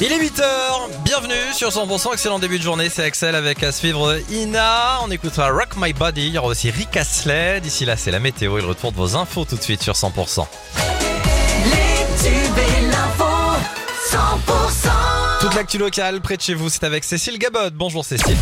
Il est 8h, bienvenue sur 100%, excellent début de journée, c'est Axel avec à suivre Ina, on écoutera Rock My Body, il y aura aussi Rick Astley, d'ici là c'est la météo, il retourne vos infos tout de suite sur 100%. Les tubes et l'info, 100%. Toute l'actu locale près de chez vous, c'est avec Cécile Gabot, bonjour Cécile.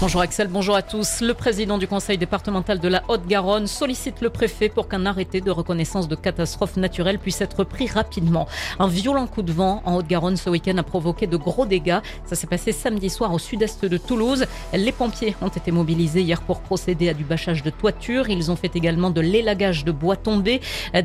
Bonjour Axel, bonjour à tous. Le président du conseil départemental de la Haute-Garonne sollicite le préfet pour qu'un arrêté de reconnaissance de catastrophe naturelle puisse être pris rapidement. Un violent coup de vent en Haute-Garonne ce week-end a provoqué de gros dégâts. Ça s'est passé samedi soir au sud-est de Toulouse. Les pompiers ont été mobilisés hier pour procéder à du bâchage de toiture. Ils ont fait également de l'élagage de bois tombés.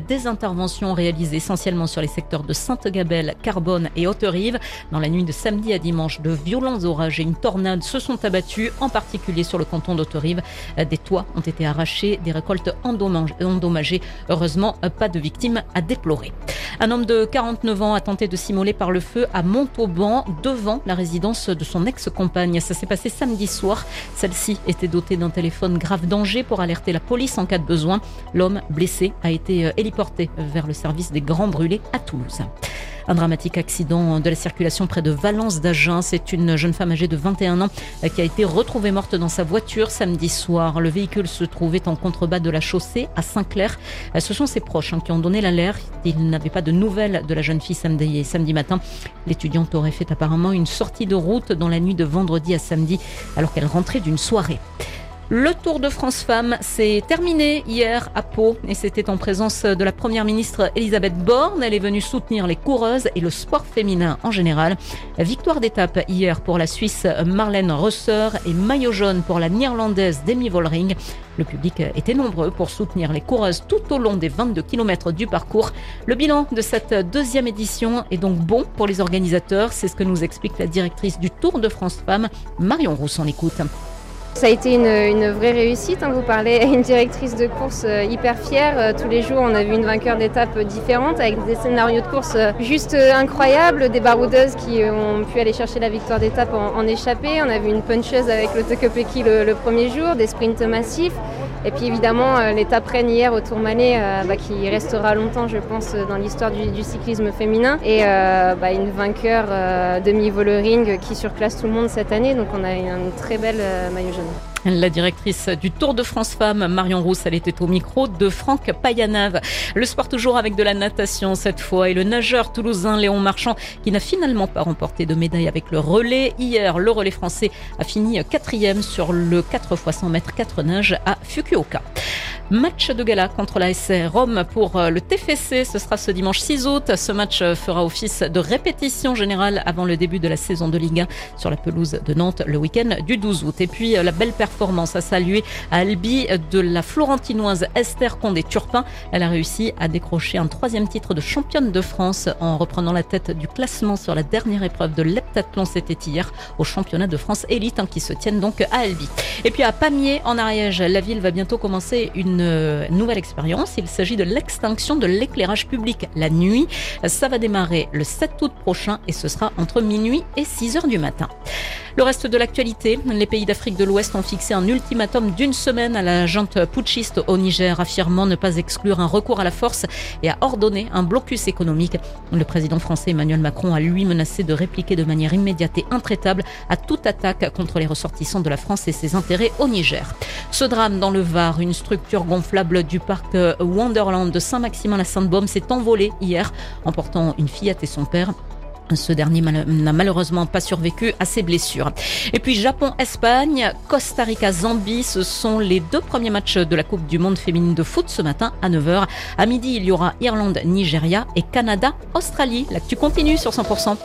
Des interventions réalisées essentiellement sur les secteurs de Sainte-Gabelle, Carbone et Haute-Rive. Dans la nuit de samedi à dimanche, de violents orages et une tornade se sont abattus en particulier sur le canton d'Autorive. Des toits ont été arrachés, des récoltes endommagées. Heureusement, pas de victimes à déplorer. Un homme de 49 ans a tenté de s'immoler par le feu à Montauban, devant la résidence de son ex-compagne. Ça s'est passé samedi soir. Celle-ci était dotée d'un téléphone grave danger pour alerter la police en cas de besoin. L'homme blessé a été héliporté vers le service des grands brûlés à Toulouse. Un dramatique accident de la circulation près de Valence d'Agen. C'est une jeune femme âgée de 21 ans qui a été retrouvée morte dans sa voiture samedi soir. Le véhicule se trouvait en contrebas de la chaussée à Saint-Clair. Ce sont ses proches hein, qui ont donné l'alerte. Ils n'avaient pas de nouvelles de la jeune fille samedi, samedi matin. L'étudiante aurait fait apparemment une sortie de route dans la nuit de vendredi à samedi alors qu'elle rentrait d'une soirée. Le Tour de France Femmes s'est terminé hier à Pau et c'était en présence de la première ministre Elisabeth Borne. Elle est venue soutenir les coureuses et le sport féminin en général. Victoire d'étape hier pour la Suisse Marlène Rosser et maillot jaune pour la néerlandaise Demi Vollering. Le public était nombreux pour soutenir les coureuses tout au long des 22 km du parcours. Le bilan de cette deuxième édition est donc bon pour les organisateurs. C'est ce que nous explique la directrice du Tour de France Femmes, Marion Rousson écoute. Ça a été une, vraie réussite. Hein. Vous parlez à une directrice de course euh, hyper fière. Euh, tous les jours, on a vu une vainqueur d'étape différente avec des scénarios de course euh, juste incroyables, des baroudeuses qui ont pu aller chercher la victoire d'étape en, échappée. On a vu une puncheuse avec le Tokopeki le, le premier jour, des sprints massifs. Et puis évidemment, l'étape reine hier au Tourmalet, euh, bah, qui restera longtemps, je pense, dans l'histoire du, cyclisme féminin. Et euh, bah, une vainqueur euh, demi-Vollering qui surclasse tout le monde cette année. Donc on a une très belle maillot jaune. La directrice du Tour de France Femmes, Marion Rousse, elle était au micro de Franck Payanave. Le sport toujours avec de la natation cette fois et le nageur toulousain Léon Marchand qui n'a finalement pas remporté de médaille avec le relais. Hier, le relais français a fini quatrième sur le 4 x 100 mètres 4 nages à Fukuoka. Match de gala contre la SR Rome pour le TFC. Ce sera ce dimanche 6 août. Ce match fera office de répétition générale avant le début de la saison de Ligue 1 sur la pelouse de Nantes le week-end du 12 août. Et puis la belle performance à saluer à Albi de la Florentinoise Esther Condé-Turpin. Elle a réussi à décrocher un troisième titre de championne de France en reprenant la tête du classement sur la dernière épreuve de C'était hier au championnat de France élite hein, qui se tiennent donc à Albi. Et puis à Pamiers en Ariège, la ville va bientôt commencer une nouvelle expérience. Il s'agit de l'extinction de l'éclairage public la nuit. Ça va démarrer le 7 août prochain et ce sera entre minuit et 6 heures du matin. Le reste de l'actualité, les pays d'Afrique de l'Ouest ont fixé un ultimatum d'une semaine à la junte putschiste au Niger, affirmant ne pas exclure un recours à la force et à ordonner un blocus économique. Le président français Emmanuel Macron a lui menacé de répliquer de manière immédiate et intraitable à toute attaque contre les ressortissants de la France et ses intérêts au Niger. Ce drame dans le Var, une structure gonflable du parc Wonderland de Saint-Maximin-la-Sainte-Baume s'est envolée hier, emportant une fillette et son père. Ce dernier n'a malheureusement pas survécu à ses blessures. Et puis Japon-Espagne, Costa Rica-Zambie, ce sont les deux premiers matchs de la Coupe du Monde féminine de foot ce matin à 9h. À midi, il y aura Irlande-Nigeria et Canada-Australie. L'actu continue sur 100%.